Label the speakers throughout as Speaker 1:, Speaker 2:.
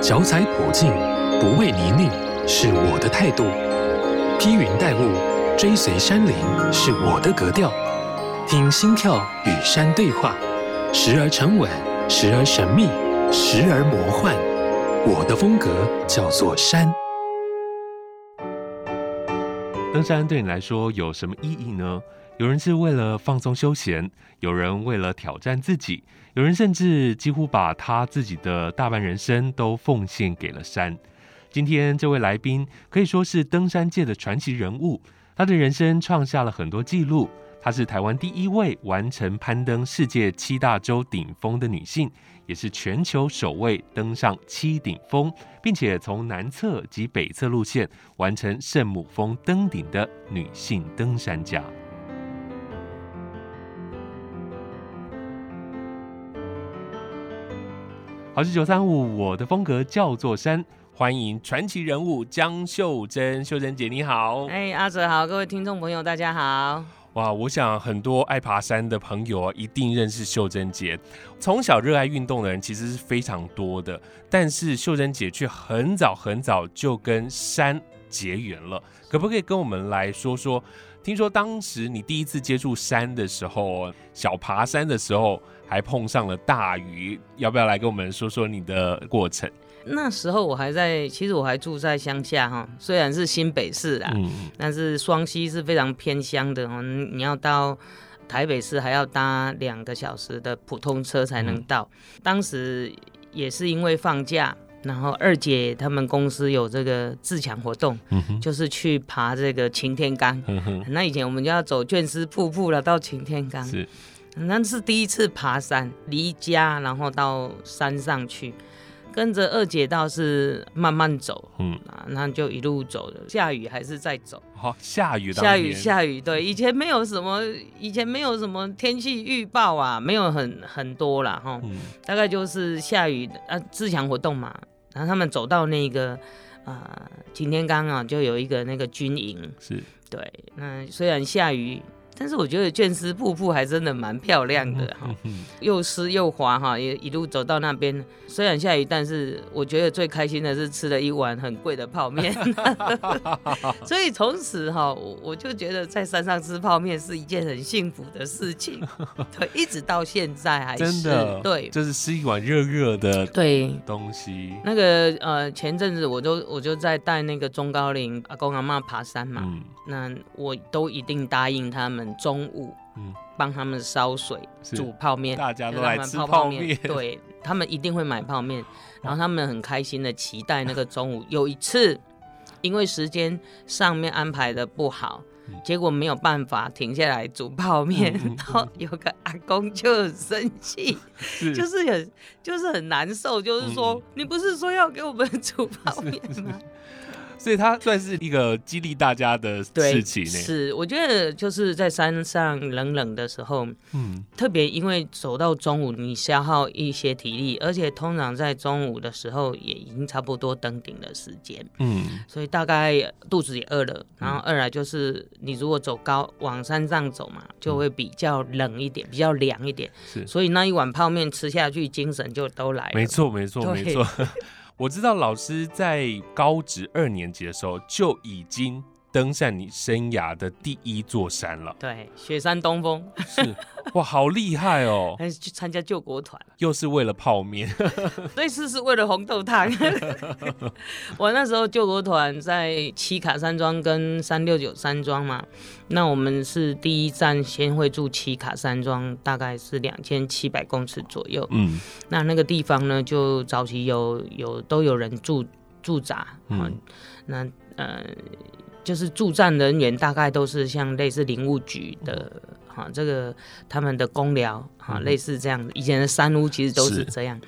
Speaker 1: 脚踩普径，不畏泥泞，是我的态度；披云戴雾，追随山林，是我的格调。听心跳与山对话，时而沉稳，时而神秘，时而魔幻。我的风格叫做山。
Speaker 2: 登山对你来说有什么意义呢？有人是为了放松休闲，有人为了挑战自己，有人甚至几乎把他自己的大半人生都奉献给了山。今天这位来宾可以说是登山界的传奇人物，他的人生创下了很多纪录。她是台湾第一位完成攀登世界七大洲顶峰的女性，也是全球首位登上七顶峰，并且从南侧及北侧路线完成圣母峰登顶的女性登山家。好，是九三五，我的风格叫做山，欢迎传奇人物江秀珍，秀珍姐你好。
Speaker 3: 哎，阿泽好，各位听众朋友大家好。
Speaker 2: 哇，我想很多爱爬山的朋友啊，一定认识秀珍姐。从小热爱运动的人其实是非常多的，但是秀珍姐却很早很早就跟山结缘了。可不可以跟我们来说说？听说当时你第一次接触山的时候，小爬山的时候，还碰上了大雨，要不要来跟我们说说你的过程？
Speaker 3: 那时候我还在，其实我还住在乡下哈，虽然是新北市啦，嗯、但是双溪是非常偏乡的哈，你要到台北市还要搭两个小时的普通车才能到。嗯、当时也是因为放假，然后二姐他们公司有这个自强活动，嗯、就是去爬这个擎天岗。嗯、那以前我们就要走卷丝瀑布了，到擎天岗是，那是第一次爬山，离家然后到山上去。跟着二姐倒是慢慢走，嗯啊，那就一路走了。下雨还是在走，
Speaker 2: 好、哦、下雨，
Speaker 3: 下雨下雨。对，以前没有什么，以前没有什么天气预报啊，没有很很多啦。哈，嗯、大概就是下雨啊，自强活动嘛。然后他们走到那个啊擎天岗啊，就有一个那个军营，是对。那虽然下雨。但是我觉得卷丝瀑布还真的蛮漂亮的哈，又湿又滑哈，也一路走到那边。虽然下雨，但是我觉得最开心的是吃了一碗很贵的泡面。所以从此哈，我就觉得在山上吃泡面是一件很幸福的事情。对，一直到现在还是真的对，
Speaker 2: 就是吃一碗热热的对东西。
Speaker 3: 那个呃，前阵子我就我就在带那个中高龄阿公阿妈爬山嘛，嗯、那我都一定答应他们。中午，嗯，帮他们烧水、煮泡面，
Speaker 2: 大家都来吃泡面。
Speaker 3: 对，他们一定会买泡面，然后他们很开心的期待那个中午。有一次，因为时间上面安排的不好，结果没有办法停下来煮泡面，然后有个阿公就很生气，就是很就是很难受，就是说，你不是说要给我们煮泡面吗？
Speaker 2: 所以它算是一个激励大家的事情呢。
Speaker 3: 是，我觉得就是在山上冷冷的时候，嗯，特别因为走到中午，你消耗一些体力，而且通常在中午的时候也已经差不多登顶的时间，嗯，所以大概肚子也饿了。然后二来就是你如果走高往山上走嘛，就会比较冷一点，比较凉一点。是，所以那一碗泡面吃下去，精神就都来了。
Speaker 2: 没错，没错，没错。我知道老师在高职二年级的时候就已经登上你生涯的第一座山了。
Speaker 3: 对，雪山东峰。
Speaker 2: 是，哇，好厉害哦！
Speaker 3: 还是去参加救国团，
Speaker 2: 又是为了泡面。
Speaker 3: 对，是是为了红豆汤。我那时候救国团在七卡山庄跟三六九山庄嘛，那我们是第一站先会住七卡山庄，大概是两千七百公尺左右。嗯，那那个地方呢，就早期有有都有人住驻扎。嗯，那呃。就是驻站人员大概都是像类似林务局的哈、啊，这个他们的公寮哈，嗯、类似这样。以前的山屋其实都是这样，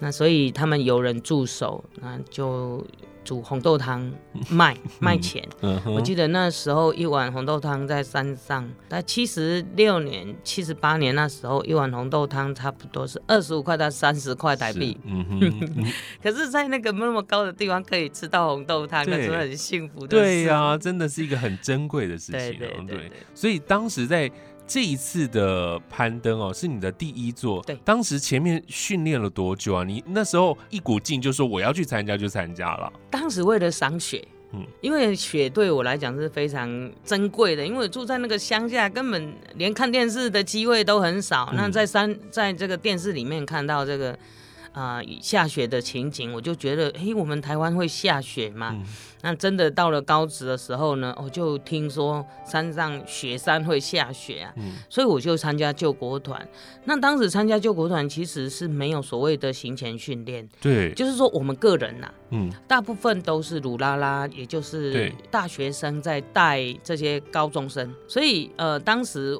Speaker 3: 那所以他们有人驻守，那就。煮红豆汤卖 卖钱，嗯嗯、我记得那时候一碗红豆汤在山上，在七十六年、七十八年那时候，一碗红豆汤差不多是二十五块到三十块台币。可是，在那个那么高的地方可以吃到红豆汤，那是很幸福的。
Speaker 2: 对呀、啊，真的是一个很珍贵的事情。对对对，对，对，对，所以当时在这一次的攀登哦，是你的第一座。
Speaker 3: 对，
Speaker 2: 当时前面训练了多久啊？你那时候一股劲就说我要去参加就参加了。
Speaker 3: 当时为了赏雪，嗯，因为雪对我来讲是非常珍贵的，因为我住在那个乡下，根本连看电视的机会都很少。嗯、那在山，在这个电视里面看到这个。啊、呃，下雪的情景，我就觉得，嘿，我们台湾会下雪吗？嗯、那真的到了高职的时候呢，我就听说山上雪山会下雪啊，嗯、所以我就参加救国团。那当时参加救国团其实是没有所谓的行前训练，
Speaker 2: 对，
Speaker 3: 就是说我们个人呐、啊，
Speaker 2: 嗯，
Speaker 3: 大部分都是鲁拉拉，也就是大学生在带这些高中生，所以呃，当时。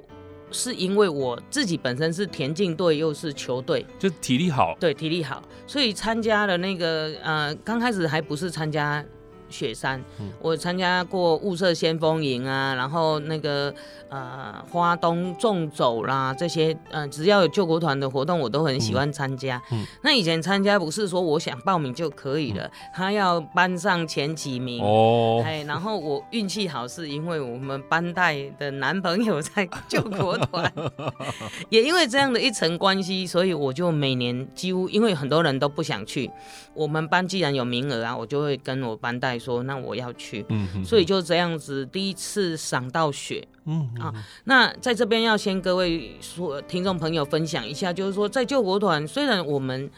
Speaker 3: 是因为我自己本身是田径队，又是球队，
Speaker 2: 就体力好。
Speaker 3: 对，体力好，所以参加了那个呃，刚开始还不是参加。雪山，嗯、我参加过雾社先锋营啊，然后那个呃花东纵走啦，这些呃只要有救国团的活动，我都很喜欢参加。嗯。嗯、那以前参加不是说我想报名就可以了，嗯、他要班上前几名。哦。哎，然后我运气好，是因为我们班带的男朋友在救国团，也因为这样的一层关系，所以我就每年几乎因为很多人都不想去，我们班既然有名额啊，我就会跟我班带。说那我要去，嗯、所以就这样子，第一次赏到雪，嗯啊，那在这边要先各位说听众朋友分享一下，就是说在救国团，虽然我们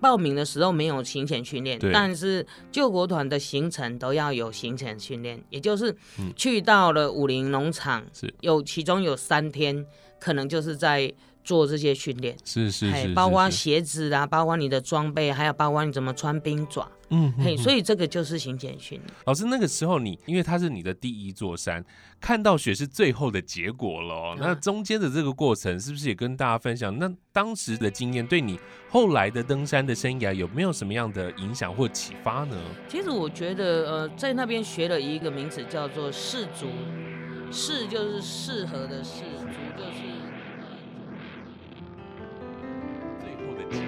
Speaker 3: 报名的时候没有行前训练，但是救国团的行程都要有行前训练，也就是去到了武林农场，是有其中有三天可能就是在。做这些训练。
Speaker 2: 是是是，
Speaker 3: 包括鞋子啊，包括你的装备，还有包括你怎么穿冰爪，嗯，嘿，所以这个就是行前训练。
Speaker 2: 老师，那个时候你因为它是你的第一座山，看到雪是最后的结果了，那中间的这个过程是不是也跟大家分享？那当时的经验对你后来的登山的生涯有没有什么样的影响或启发呢？
Speaker 3: 其实我觉得，呃，在那边学了一个名词叫做适足，适就是适合的适，足就是。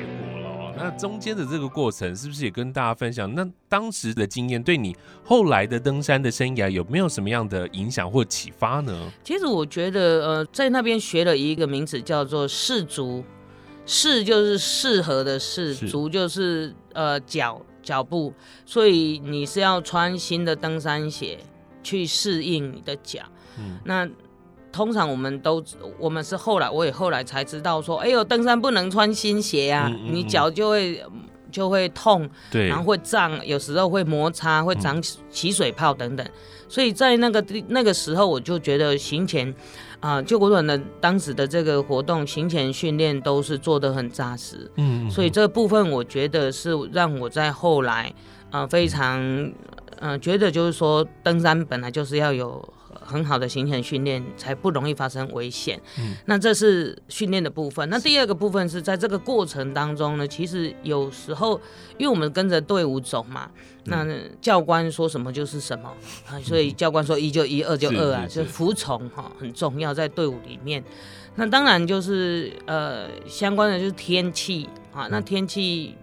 Speaker 2: 那中间的这个过程是不是也跟大家分享？那当时的经验对你后来的登山的生涯有没有什么样的影响或启发呢？
Speaker 3: 其实我觉得，呃，在那边学了一个名词叫做适足，适就是适合的适，是足就是呃脚脚步，所以你是要穿新的登山鞋去适应你的脚。嗯，那。通常我们都，我们是后来，我也后来才知道说，哎呦，登山不能穿新鞋啊，嗯嗯嗯，你脚就会就会痛，对，然后会胀，有时候会摩擦，会长起水泡等等。嗯、所以在那个那个时候，我就觉得行前啊，救国团的当时的这个活动行前训练都是做的很扎实，嗯，所以这部分我觉得是让我在后来啊非常嗯、呃、觉得就是说登山本来就是要有。很好的行前训练才不容易发生危险。嗯，那这是训练的部分。那第二个部分是在这个过程当中呢，其实有时候因为我们跟着队伍走嘛，那教官说什么就是什么啊，所以教官说一就一，二就二啊，就服从哈很重要在队伍里面。那当然就是呃相关的就是天气啊，那天气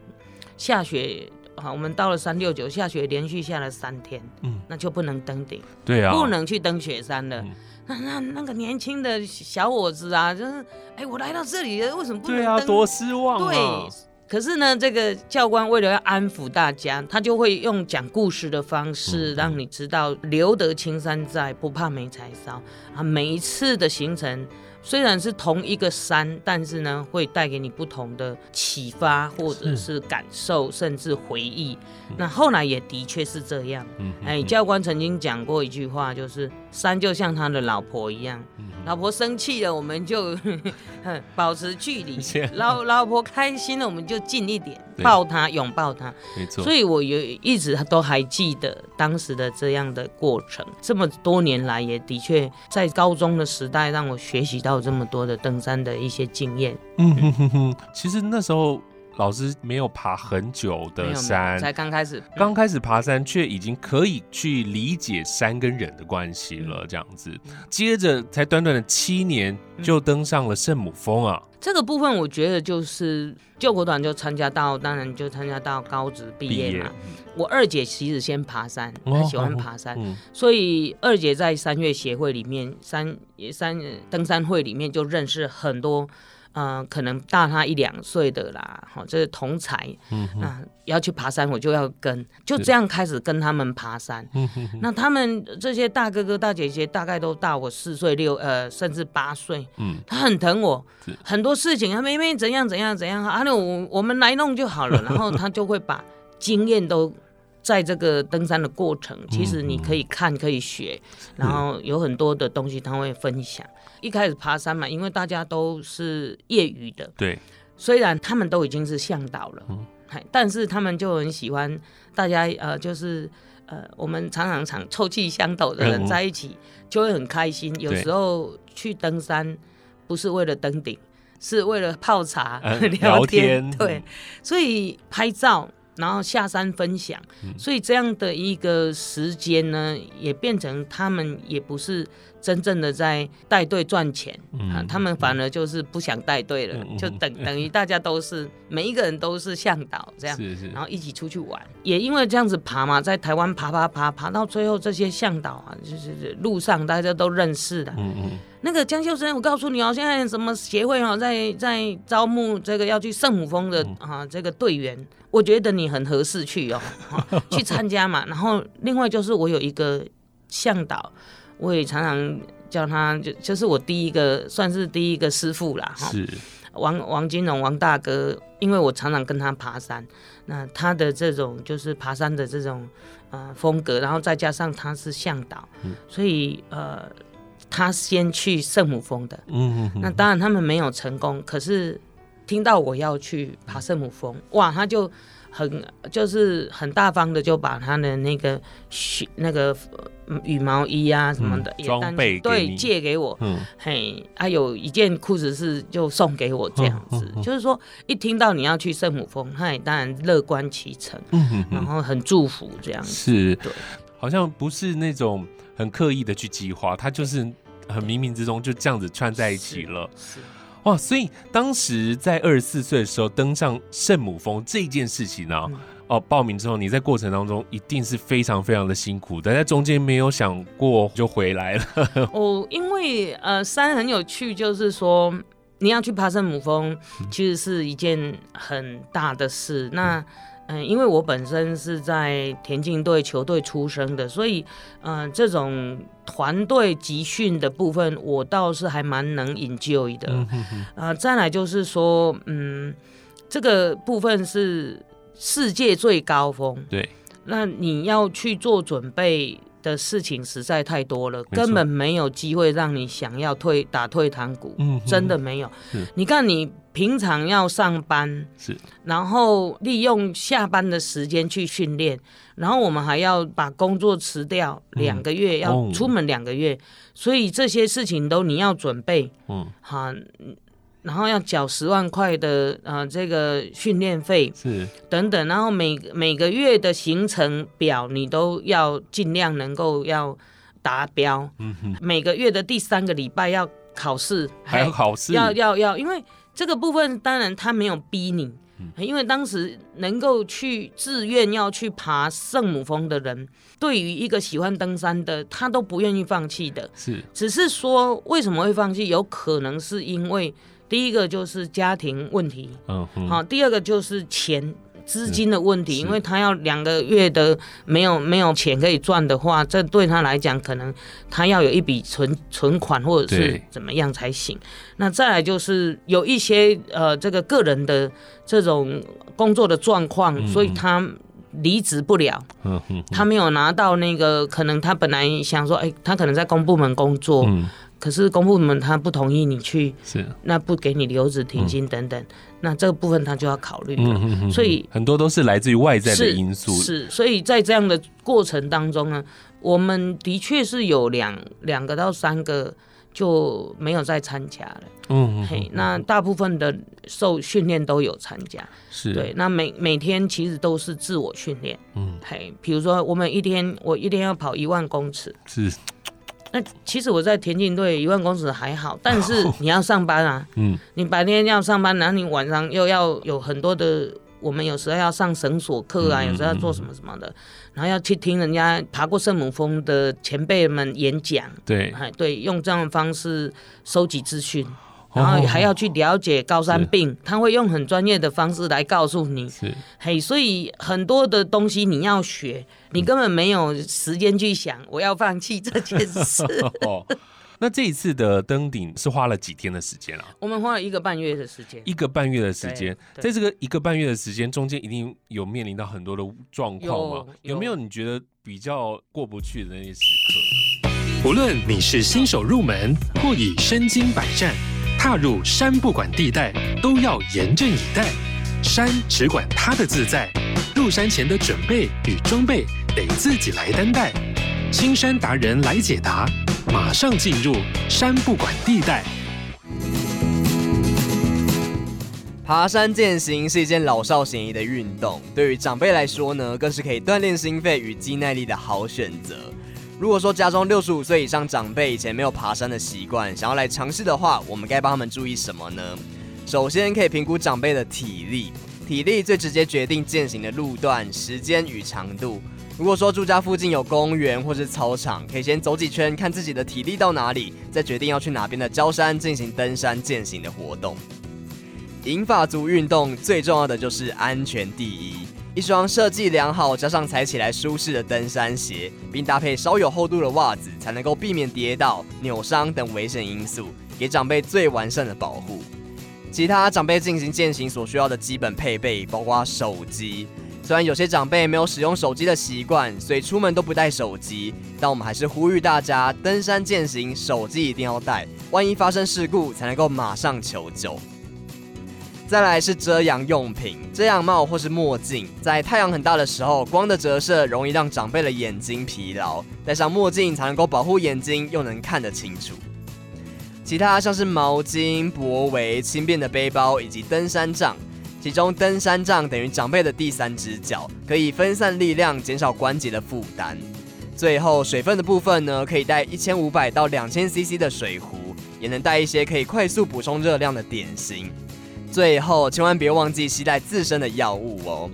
Speaker 3: 下雪。好，我们到了三六九，下雪连续下了三天，嗯，那就不能登顶，
Speaker 2: 对啊，
Speaker 3: 不能去登雪山了。嗯、那那那个年轻的小伙子啊，就是，哎、欸，我来到这里了，为什么不能登？对啊，
Speaker 2: 多失望啊。
Speaker 3: 对，可是呢，这个教官为了要安抚大家，他就会用讲故事的方式，让你知道留得青山在，不怕没柴烧啊。每一次的行程。虽然是同一个山，但是呢，会带给你不同的启发，或者是感受，甚至回忆。那后来也的确是这样。哎，教官曾经讲过一句话，就是山就像他的老婆一样，嗯、老婆生气了，我们就 保持距离；老老婆开心了，我们就近一点，抱她，拥抱她。没错。所以我有一直都还记得当时的这样的过程。这么多年来，也的确在高中的时代让我学习到。这么多的登山的一些经验，
Speaker 2: 嗯哼哼哼，其实那时候老师没有爬很久的山，
Speaker 3: 才刚开始，
Speaker 2: 刚开始爬山，却已经可以去理解山跟人的关系了，这样子。接着才短短的七年，就登上了圣母峰啊！
Speaker 3: 这个部分我觉得就是救国团就参加到，当然就参加到高职毕业嘛。我二姐其实先爬山，她喜欢爬山，所以二姐在山岳协会里面，山山登山会里面就认识很多。嗯、呃，可能大他一两岁的啦，好，这是同才，嗯，那要去爬山，我就要跟，就这样开始跟他们爬山。嗯哼哼，那他们这些大哥哥大姐姐大概都大我四岁六呃，甚至八岁。嗯，他很疼我，很多事情他妹妹怎样怎样怎样，啊，那我我们来弄就好了。然后他就会把经验都在这个登山的过程，其实你可以看可以学，然后有很多的东西他会分享。一开始爬山嘛，因为大家都是业余的，
Speaker 2: 对，
Speaker 3: 虽然他们都已经是向导了，嗯，但是他们就很喜欢大家呃，就是呃，我们常常常臭气相投的人在一起，就会很开心。有时候去登山不是为了登顶，是为了泡茶、嗯、聊天，对，所以拍照。然后下山分享，所以这样的一个时间呢，也变成他们也不是真正的在带队赚钱啊，他们反而就是不想带队了，就等 等于大家都是每一个人都是向导这样，然后一起出去玩。也因为这样子爬嘛，在台湾爬爬爬爬到最后，这些向导啊，就是路上大家都认识的。嗯嗯那个江秀生，我告诉你哦，现在什么协会哦，在在招募这个要去圣母峰的啊这个队员，我觉得你很合适去哦，去参加嘛。然后另外就是我有一个向导，我也常常叫他，就就是我第一个算是第一个师傅啦。是王王金龙王大哥，因为我常常跟他爬山，那他的这种就是爬山的这种呃风格，然后再加上他是向导，所以呃。他先去圣母峰的，嗯嗯，那当然他们没有成功，可是听到我要去爬圣母峰，哇，他就很就是很大方的就把他的那个雪那个羽毛衣啊什么的装备对借给我，嗯，嘿，还有一件裤子是就送给我这样子，就是说一听到你要去圣母峰，他也当然乐观其成，嗯，然后很祝福这样子，
Speaker 2: 是，对，好像不是那种。很刻意的去计划，他就是很冥冥之中就这样子串在一起了。是，是哇，所以当时在二十四岁的时候登上圣母峰这件事情呢、啊，嗯、哦，报名之后你在过程当中一定是非常非常的辛苦，但在中间没有想过就回来了。
Speaker 3: 哦，因为呃山很有趣，就是说你要去爬圣母峰，其实是一件很大的事。嗯、那嗯，因为我本身是在田径队球队出生的，所以，嗯、呃，这种团队集训的部分，我倒是还蛮能 enjoy 的。嗯哼哼。呃，再来就是说，嗯，这个部分是世界最高峰。对。那你要去做准备的事情实在太多了，根本没有机会让你想要退打退堂鼓。嗯。真的没有。是。你看你。平常要上班是，然后利用下班的时间去训练，然后我们还要把工作辞掉两个月，嗯、要出门两个月，哦、所以这些事情都你要准备，嗯，好，然后要缴十万块的呃这个训练费是。等等，然后每每个月的行程表你都要尽量能够要达标，嗯哼，每个月的第三个礼拜要考试，
Speaker 2: 还要考试，
Speaker 3: 要要要，因为。这个部分当然他没有逼你，因为当时能够去自愿要去爬圣母峰的人，对于一个喜欢登山的，他都不愿意放弃的。是，只是说为什么会放弃？有可能是因为第一个就是家庭问题，嗯，好，第二个就是钱。资金的问题，因为他要两个月的没有没有钱可以赚的话，这对他来讲可能他要有一笔存存款或者是怎么样才行。那再来就是有一些呃这个个人的这种工作的状况，所以他离职不了。他没有拿到那个，可能他本来想说，哎，他可能在公部门工作。可是公部门他不同意你去，是那不给你留职停薪等等，嗯、那这个部分他就要考虑了。嗯、哼哼所以
Speaker 2: 很多都是来自于外在的因素。
Speaker 3: 是，是，所以在这样的过程当中呢，我们的确是有两两个到三个就没有再参加了。嗯哼哼，嘿，那大部分的受训练都有参加。是对，那每每天其实都是自我训练。嗯，嘿，比如说我们一天我一天要跑一万公尺。是。那其实我在田径队一万公尺还好，但是你要上班啊，
Speaker 2: 嗯，
Speaker 3: 你白天要上班，然后你晚上又要有很多的，我们有时候要上绳索课啊，有时候要做什么什么的，然后要去听人家爬过圣母峰的前辈们演讲，
Speaker 2: 对，
Speaker 3: 哎对，用这样的方式收集资讯。然后还要去了解高山病，他会用很专业的方式来告诉你。
Speaker 2: 是，
Speaker 3: 嘿，所以很多的东西你要学，你根本没有时间去想我要放弃这件事。
Speaker 2: 哦，那这一次的登顶是花了几天的时间啊？
Speaker 3: 我们花了一个半月的时间。
Speaker 2: 一个半月的时间，在这个一个半月的时间中间，一定有面临到很多的状况吗？有，有没有你觉得比较过不去的那些时刻？
Speaker 1: 无论你是新手入门，或已身经百战。踏入山不管地带，都要严阵以待。山只管它的自在，入山前的准备与装备得自己来担待。青山达人来解答，马上进入山不管地带。
Speaker 4: 爬山健行是一件老少咸宜的运动，对于长辈来说呢，更是可以锻炼心肺与肌耐力的好选择。如果说家中六十五岁以上长辈以前没有爬山的习惯，想要来尝试的话，我们该帮他们注意什么呢？首先可以评估长辈的体力，体力最直接决定健行的路段、时间与长度。如果说住家附近有公园或是操场，可以先走几圈，看自己的体力到哪里，再决定要去哪边的郊山进行登山健行的活动。银发族运动最重要的就是安全第一。一双设计良好、加上踩起来舒适的登山鞋，并搭配稍有厚度的袜子，才能够避免跌倒、扭伤等危险因素，给长辈最完善的保护。其他长辈进行健行所需要的基本配备，包括手机。虽然有些长辈没有使用手机的习惯，所以出门都不带手机，但我们还是呼吁大家，登山健行手机一定要带，万一发生事故，才能够马上求救。再来是遮阳用品，遮阳帽或是墨镜，在太阳很大的时候，光的折射容易让长辈的眼睛疲劳，戴上墨镜才能够保护眼睛，又能看得清楚。其他像是毛巾、脖围、轻便的背包以及登山杖，其中登山杖等于长辈的第三只脚，可以分散力量，减少关节的负担。最后水分的部分呢，可以带一千五百到两千 CC 的水壶，也能带一些可以快速补充热量的点心。最后，千万别忘记携带自身的药物哦。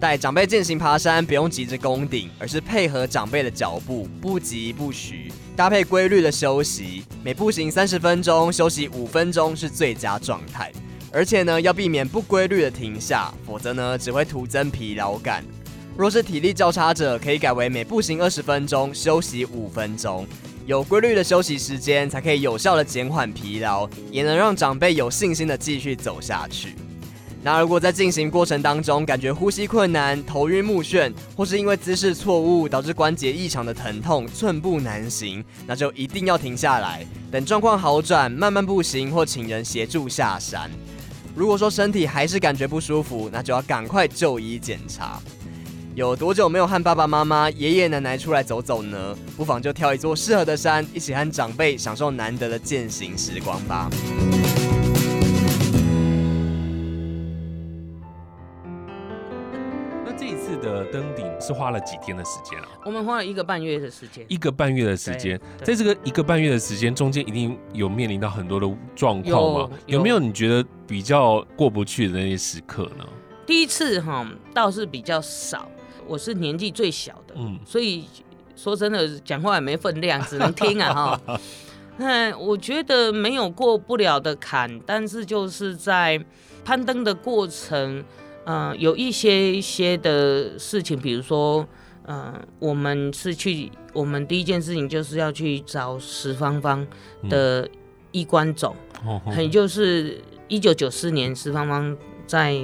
Speaker 4: 带长辈健行爬山，不用急着攻顶，而是配合长辈的脚步，不急不徐，搭配规律的休息，每步行三十分钟，休息五分钟是最佳状态。而且呢，要避免不规律的停下，否则呢，只会徒增疲劳感。若是体力较差者，可以改为每步行二十分钟，休息五分钟。有规律的休息时间，才可以有效的减缓疲劳，也能让长辈有信心的继续走下去。那如果在进行过程当中感觉呼吸困难、头晕目眩，或是因为姿势错误导致关节异常的疼痛、寸步难行，那就一定要停下来，等状况好转，慢慢步行或请人协助下山。如果说身体还是感觉不舒服，那就要赶快就医检查。有多久没有和爸爸妈妈、爷爷奶奶出来走走呢？不妨就挑一座适合的山，一起和长辈享受难得的健行时光吧。
Speaker 2: 那这一次的登顶是花了几天的时间啊？
Speaker 3: 我们花了一个半月的时间。
Speaker 2: 一个半月的时间，在这个一个半月的时间中间，一定有面临到很多的状况吗？有，有没有你觉得比较过不去的那些时刻呢？
Speaker 3: 第一次哈倒是比较少。我是年纪最小的，嗯，所以说真的讲话也没分量，只能听啊哈。那我觉得没有过不了的坎，但是就是在攀登的过程，嗯、呃，有一些一些的事情，比如说，嗯、呃，我们是去，我们第一件事情就是要去找石芳芳的衣冠冢，也、嗯、就是一九九四年石芳芳在。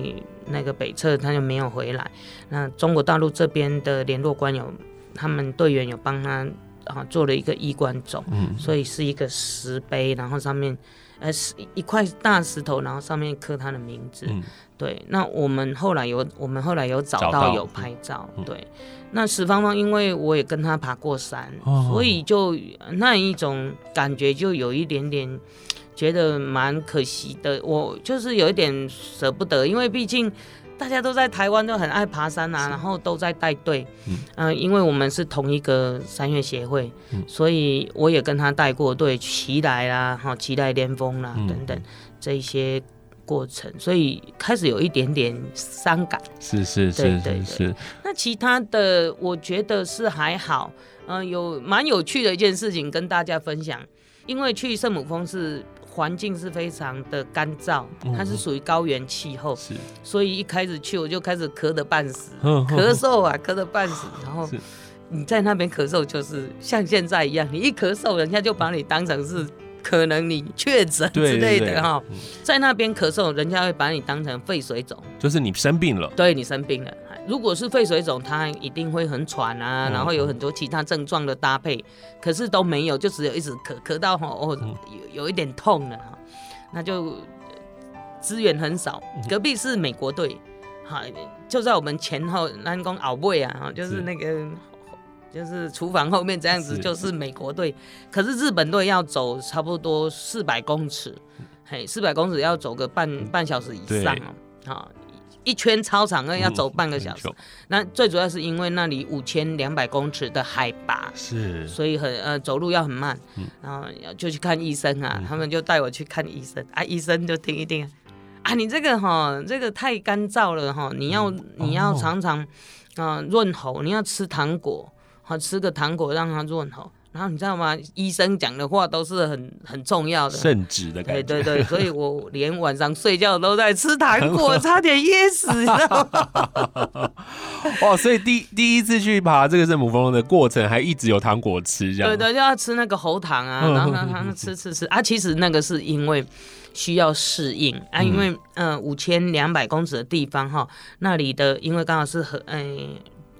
Speaker 3: 那个北侧他就没有回来，那中国大陆这边的联络官有，他们队员有帮他啊做了一个衣冠冢，嗯，所以是一个石碑，然后上面呃是一块大石头，然后上面刻他的名字，嗯，对。那我们后来有我们后来有找到，有拍照，嗯，对。那石芳芳因为我也跟他爬过山，哦，所以就那一种感觉就有一点点。觉得蛮可惜的，我就是有一点舍不得，因为毕竟大家都在台湾都很爱爬山啊，然后都在带队。嗯、呃，因为我们是同一个山岳协会，嗯、所以我也跟他带过队，奇莱啦，哈，奇莱巅峰啦等等这一些过程，所以开始有一点点伤感。
Speaker 2: 是是是，对对是。
Speaker 3: 那其他的我觉得是还好，嗯、呃，有蛮有趣的一件事情跟大家分享，因为去圣母峰是。环境是非常的干燥，它是属于高原气候，是，所以一开始去我就开始咳得半死，咳嗽啊，咳得半死。然后你在那边咳嗽，就是像现在一样，你一咳嗽，人家就把你当成是可能你确诊之类的哈。在那边咳嗽，人家会把你当成肺水肿，
Speaker 2: 就是你生病了，
Speaker 3: 对，你生病了。如果是肺水肿，它一定会很喘啊，然后有很多其他症状的搭配，可是都没有，就只有一直咳咳到哦，有有一点痛了哈，那就资源很少。隔壁是美国队，哈，就在我们前后，南宫奥位啊，就是那个就是厨房后面这样子，就是美国队。可是日本队要走差不多四百公尺，嘿，四百公尺要走个半半小时以上哦，好。一圈操场要走半个小时，嗯、那最主要是因为那里五千两百公尺的海拔，是，所以很呃走路要很慢，嗯、然后就去看医生啊，嗯、他们就带我去看医生。啊，医生就听一听，啊，你这个哈，这个太干燥了哈，你要、嗯、你要常常啊润、呃、喉，你要吃糖果，好吃个糖果让它润喉。然后你知道吗？医生讲的话都是很很重要的，
Speaker 2: 圣旨的感觉。
Speaker 3: 对对对，所以我连晚上睡觉都在吃糖果，差点噎死，你知道吗？
Speaker 2: 哦，所以第第一次去爬这个圣母峰的过程，还一直有糖果吃，这样。
Speaker 3: 对对，就要吃那个喉糖啊，然后吃吃吃啊。其实那个是因为需要适应啊，因为嗯五千两百公尺的地方哈，那里的因为刚好是和，哎，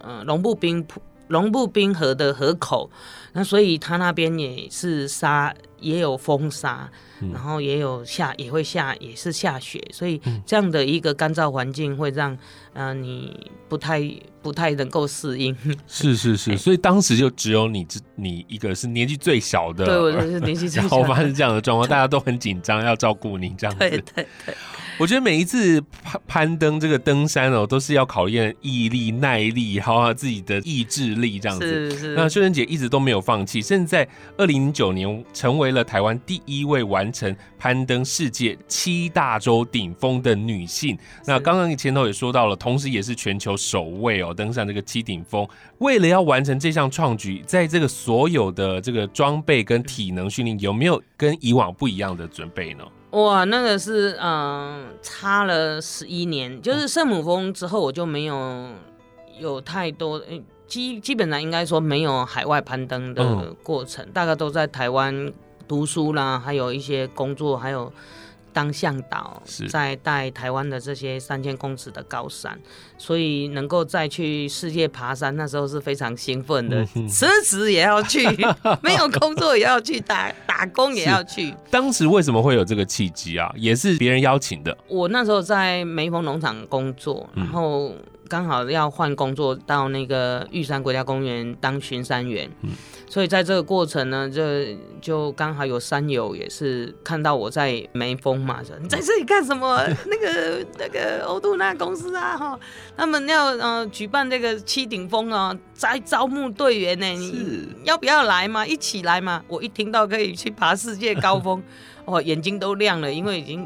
Speaker 3: 嗯，龙布冰瀑。龙布冰河的河口，那所以它那边也是沙，也有风沙，嗯、然后也有下，也会下，也是下雪，所以这样的一个干燥环境会让，呃，你不太不太能够适应。
Speaker 2: 是是是，所以当时就只有你这，你一个是年纪最小的，
Speaker 3: 对，我就是年纪最小的，
Speaker 2: 然后发生这样的状况，大家都很紧张，要照顾你这样子。
Speaker 3: 对对对。
Speaker 2: 我觉得每一次攀攀登这个登山哦，都是要考验毅力、耐力，还有自己的意志力这样子。是是。那秀珍姐一直都没有放弃，甚至在二零零九年成为了台湾第一位完成攀登世界七大洲顶峰的女性。那刚刚你前头也说到了，同时也是全球首位哦登上这个七顶峰。为了要完成这项创举，在这个所有的这个装备跟体能训练，有没有跟以往不一样的准备呢？
Speaker 3: 哇，那个是嗯，差了十一年，就是圣母峰之后，我就没有有太多，基基本上应该说没有海外攀登的过程，嗯、大概都在台湾读书啦，还有一些工作，还有。当向导，在带台湾的这些三千公尺的高山，所以能够再去世界爬山，那时候是非常兴奋的，辞职也要去，没有工作也要去打打工也要去。
Speaker 2: 当时为什么会有这个契机啊？也是别人邀请的。
Speaker 3: 我那时候在梅峰农场工作，然后刚好要换工作到那个玉山国家公园当巡山员。嗯所以在这个过程呢，就就刚好有山友也是看到我在眉峰嘛，说你在这里干什么？那个那个欧杜娜公司啊，哈，他们要呃举办这个七顶峰啊，在招募队员呢，你要不要来嘛？一起来嘛？我一听到可以去爬世界高峰，哦，眼睛都亮了，因为已经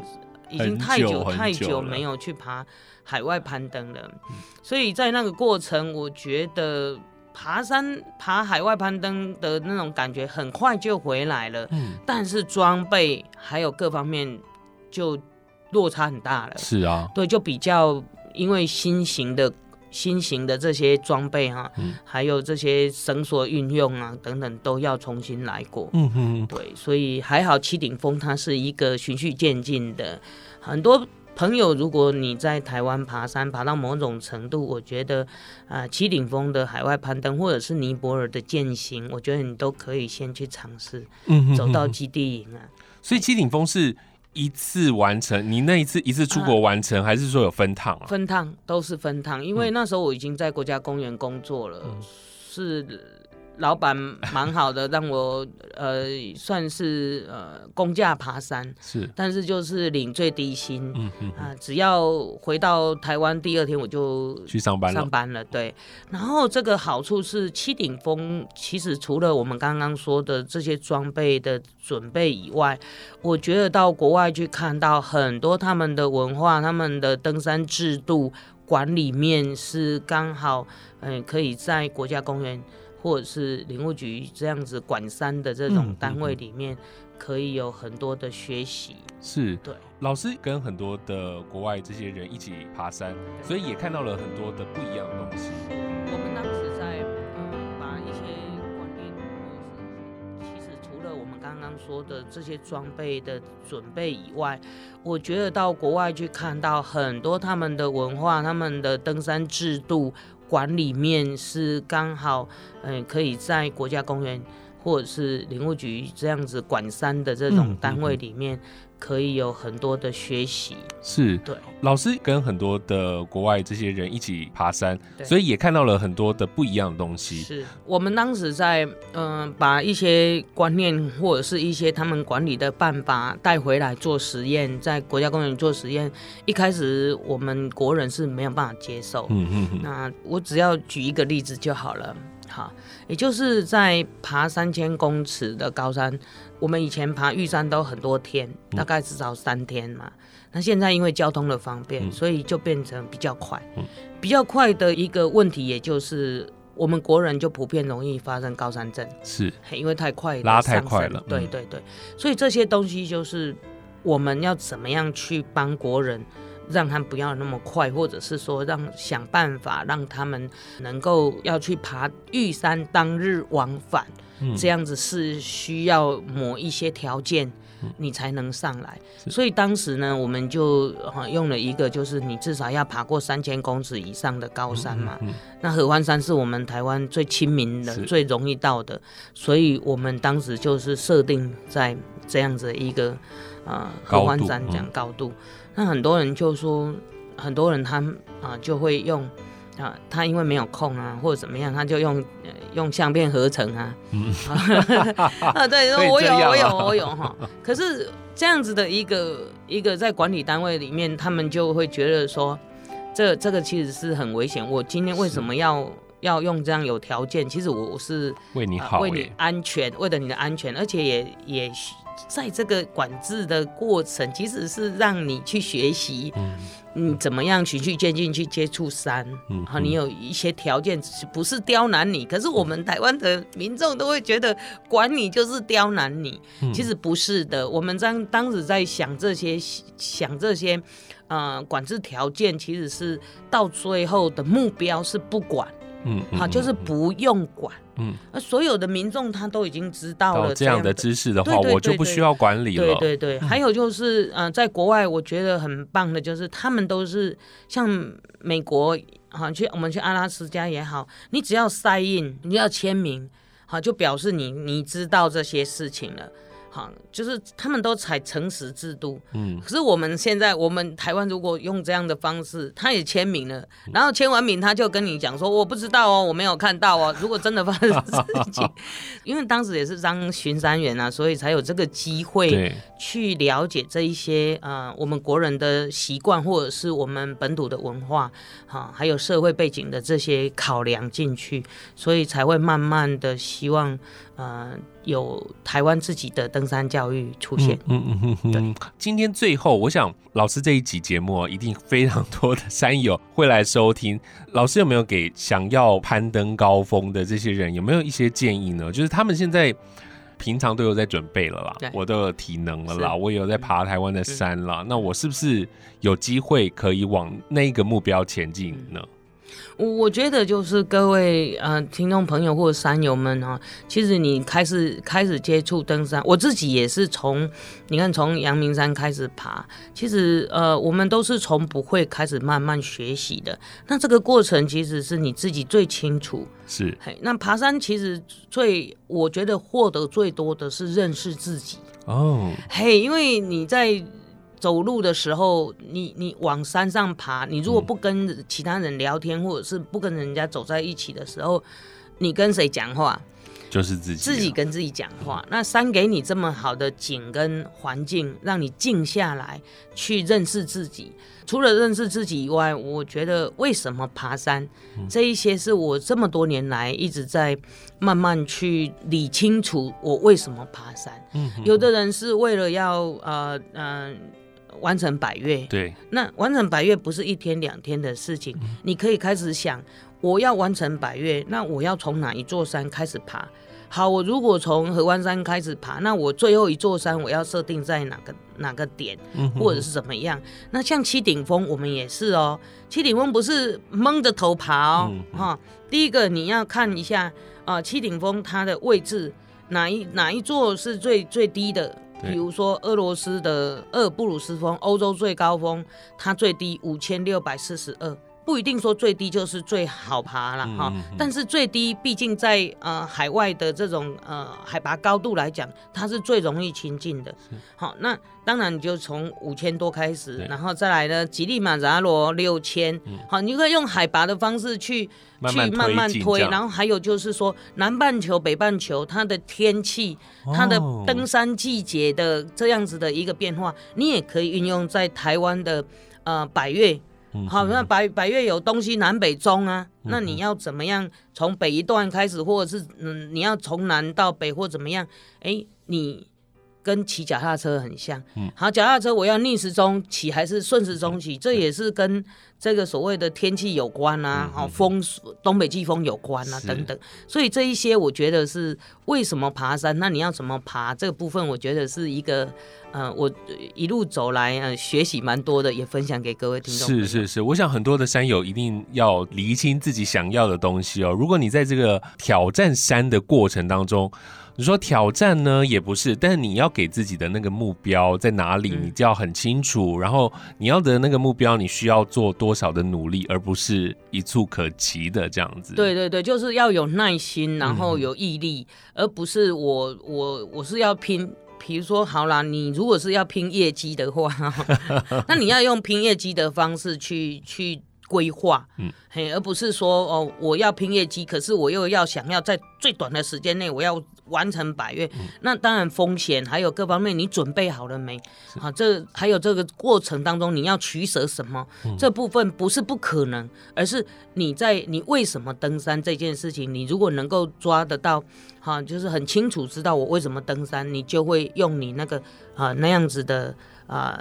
Speaker 3: 已经太久太久没有去爬海外攀登了，所以在那个过程，我觉得。爬山、爬海外攀登的那种感觉，很快就回来了。嗯，但是装备还有各方面就落差很大了。
Speaker 2: 是啊，
Speaker 3: 对，就比较因为新型的新型的这些装备哈，嗯、还有这些绳索运用啊等等，都要重新来过。嗯哼，对，所以还好七顶峰它是一个循序渐进的，很多。朋友，如果你在台湾爬山爬到某种程度，我觉得啊、呃，七顶峰的海外攀登，或者是尼泊尔的健行，我觉得你都可以先去尝试，嗯，走到基地营啊。
Speaker 2: 所以七顶峰是一次完成，你那一次一次出国完成，啊、还是说有分趟啊？
Speaker 3: 分趟都是分趟，因为那时候我已经在国家公园工作了，嗯、是老板蛮好的，让我呃算是呃工价爬山，
Speaker 2: 是，
Speaker 3: 但是就是领最低薪，
Speaker 2: 嗯嗯
Speaker 3: 啊、只要回到台湾第二天我就
Speaker 2: 去上班了
Speaker 3: 上班了，对。然后这个好处是七顶峰，其实除了我们刚刚说的这些装备的准备以外，我觉得到国外去看到很多他们的文化、他们的登山制度管理面是刚好，嗯、呃，可以在国家公园。或者是林务局这样子管山的这种单位里面，可以有很多的学习。
Speaker 2: 是，
Speaker 3: 对，
Speaker 2: 老师跟很多的国外这些人一起爬山，所以也看到了很多的不一样的东西。
Speaker 3: 我们当时在嗯，把一些观念，或者是其实除了我们刚刚说的这些装备的准备以外，我觉得到国外去看到很多他们的文化、他们的登山制度。管里面是刚好，嗯、呃，可以在国家公园或者是林务局这样子管山的这种单位里面，可以有很多的学习。
Speaker 2: 是，
Speaker 3: 对，
Speaker 2: 老师跟很多的国外这些人一起爬山，所以也看到了很多的不一样的东西。
Speaker 3: 是我们当时在嗯、呃，把一些观念或者是一些他们管理的办法带回来做实验，在国家公园做实验。一开始我们国人是没有办法接受。嗯嗯嗯。那我只要举一个例子就好了。好，也就是在爬三千公尺的高山。我们以前爬玉山都很多天，大概至少三天嘛。嗯、那现在因为交通的方便，嗯、所以就变成比较快。嗯、比较快的一个问题，也就是我们国人就普遍容易发生高山症，
Speaker 2: 是，
Speaker 3: 因为太快
Speaker 2: 拉太快了。
Speaker 3: 对对对，所以这些东西就是我们要怎么样去帮国人。让他们不要那么快，或者是说让想办法让他们能够要去爬玉山当日往返，嗯、这样子是需要某一些条件，你才能上来。嗯、所以当时呢，我们就用了一个，就是你至少要爬过三千公尺以上的高山嘛。嗯嗯嗯、那合欢山是我们台湾最亲民的、最容易到的，所以我们当时就是设定在这样子一个呃合欢山这样高度。那很多人就说，很多人他啊就会用啊，他因为没有空啊，或者怎么样，他就用、呃、用相片合成啊。嗯、啊，对，说我有我有我有哈。可是这样子的一个一个在管理单位里面，他们就会觉得说，这这个其实是很危险。我今天为什么要要用这样有条件？其实我是
Speaker 2: 为你好、呃，
Speaker 3: 为你安全，为了你的安全，而且也也。在这个管制的过程，其实是让你去学习，嗯，怎么样循序渐进去接触山，嗯，好，你有一些条件，不是刁难你，可是我们台湾的民众都会觉得管你就是刁难你，其实不是的。我们当当时在想这些，想这些，呃，管制条件，其实是到最后的目标是不管，嗯，好，就是不用管。嗯，那所有的民众他都已经知道了
Speaker 2: 这样的知识的话，我就不需要管理了。
Speaker 3: 对对对，还有就是，嗯，在国外我觉得很棒的就是，他们都是像美国，好去我们去阿拉斯加也好，你只要 sign in，你要签名，好就表示你你知道这些事情了。好，就是他们都采诚实制度，嗯，可是我们现在，我们台湾如果用这样的方式，他也签名了，然后签完名，他就跟你讲说，我不知道哦，我没有看到哦。如果真的发生事情，因为当时也是当巡山员啊，所以才有这个机会去了解这一些呃，我们国人的习惯，或者是我们本土的文化，哈，还有社会背景的这些考量进去，所以才会慢慢的希望。呃，有台湾自己的登山教育出现。嗯嗯嗯嗯。对，
Speaker 2: 今天最后，我想老师这一集节目一定非常多的山友会来收听。老师有没有给想要攀登高峰的这些人有没有一些建议呢？就是他们现在平常都有在准备了啦，我都有体能了啦，我也有在爬台湾的山啦。嗯、那我是不是有机会可以往那个目标前进呢？
Speaker 3: 我觉得就是各位呃听众朋友或者山友们哈，其实你开始开始接触登山，我自己也是从你看从阳明山开始爬，其实呃我们都是从不会开始慢慢学习的。那这个过程其实是你自己最清楚。
Speaker 2: 是，
Speaker 3: 嘿，那爬山其实最我觉得获得最多的是认识自己哦，嘿，因为你在。走路的时候，你你往山上爬，你如果不跟其他人聊天，或者是不跟人家走在一起的时候，你跟谁讲话？
Speaker 2: 就是自己
Speaker 3: 自己跟自己讲话。那山给你这么好的景跟环境，让你静下来去认识自己。除了认识自己以外，我觉得为什么爬山，这一些是我这么多年来一直在慢慢去理清楚我为什么爬山。有的人是为了要呃嗯、呃、完成百月，
Speaker 2: 对，
Speaker 3: 那完成百月不是一天两天的事情，你可以开始想。我要完成百月，那我要从哪一座山开始爬？好，我如果从合欢山开始爬，那我最后一座山我要设定在哪个哪个点，或者是怎么样？那像七顶峰，我们也是哦。七顶峰不是蒙着头爬哦，哈。第一个你要看一下啊，七顶峰它的位置哪一哪一座是最最低的？比如说俄罗斯的鄂布鲁斯峰，欧洲最高峰，它最低五千六百四十二。不一定说最低就是最好爬了哈，嗯嗯、但是最低毕竟在呃海外的这种呃海拔高度来讲，它是最容易亲近的。好，那当然你就从五千多开始，然后再来呢，吉利马扎罗六千，好，你可以用海拔的方式去慢慢去慢慢推，然后还有就是说南半球、北半球它的天气、它的登山季节的这样子的一个变化，哦、你也可以运用在台湾的呃百岳。好，那百百岳有东西南北中啊，那你要怎么样从北一段开始，或者是嗯，你要从南到北或怎么样？哎、欸，你跟骑脚踏车很像。好，脚踏车我要逆时钟骑还是顺时钟骑？这也是跟这个所谓的天气有关啊，好风东北季风有关啊等等。所以这一些我觉得是为什么爬山？那你要怎么爬？这个部分我觉得是一个。嗯、呃，我一路走来，呃，学习蛮多的，也分享给各位听众。
Speaker 2: 是是是，我想很多的山友一定要厘清自己想要的东西哦。如果你在这个挑战山的过程当中，你说挑战呢也不是，但是你要给自己的那个目标在哪里，你就要很清楚。嗯、然后你要的那个目标，你需要做多少的努力，而不是一触可及的这样子。
Speaker 3: 对对对，就是要有耐心，然后有毅力，嗯、而不是我我我是要拼。比如说，好啦，你如果是要拼业绩的话，那你要用拼业绩的方式去去规划，嗯，嘿，而不是说哦，我要拼业绩，可是我又要想要在最短的时间内我要完成百月，嗯、那当然风险还有各方面，你准备好了没？是好，这还有这个过程当中你要取舍什么？嗯、这部分不是不可能，而是你在你为什么登山这件事情，你如果能够抓得到，哈，就是很清楚知道我为什么登山，你就会用你那个啊那样子的啊。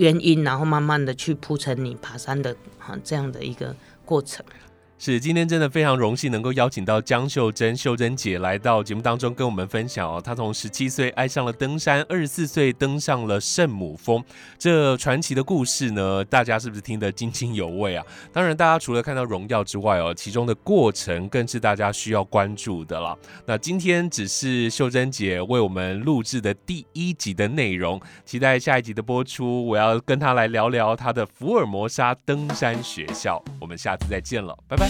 Speaker 3: 原因，然后慢慢的去铺成你爬山的哈这样的一个过程。
Speaker 2: 是，今天真的非常荣幸能够邀请到江秀珍秀珍姐来到节目当中跟我们分享哦。她从十七岁爱上了登山，二十四岁登上了圣母峰，这传奇的故事呢，大家是不是听得津津有味啊？当然，大家除了看到荣耀之外哦，其中的过程更是大家需要关注的了。那今天只是秀珍姐为我们录制的第一集的内容，期待下一集的播出。我要跟她来聊聊她的福尔摩沙登山学校。我们下次再见了，拜拜。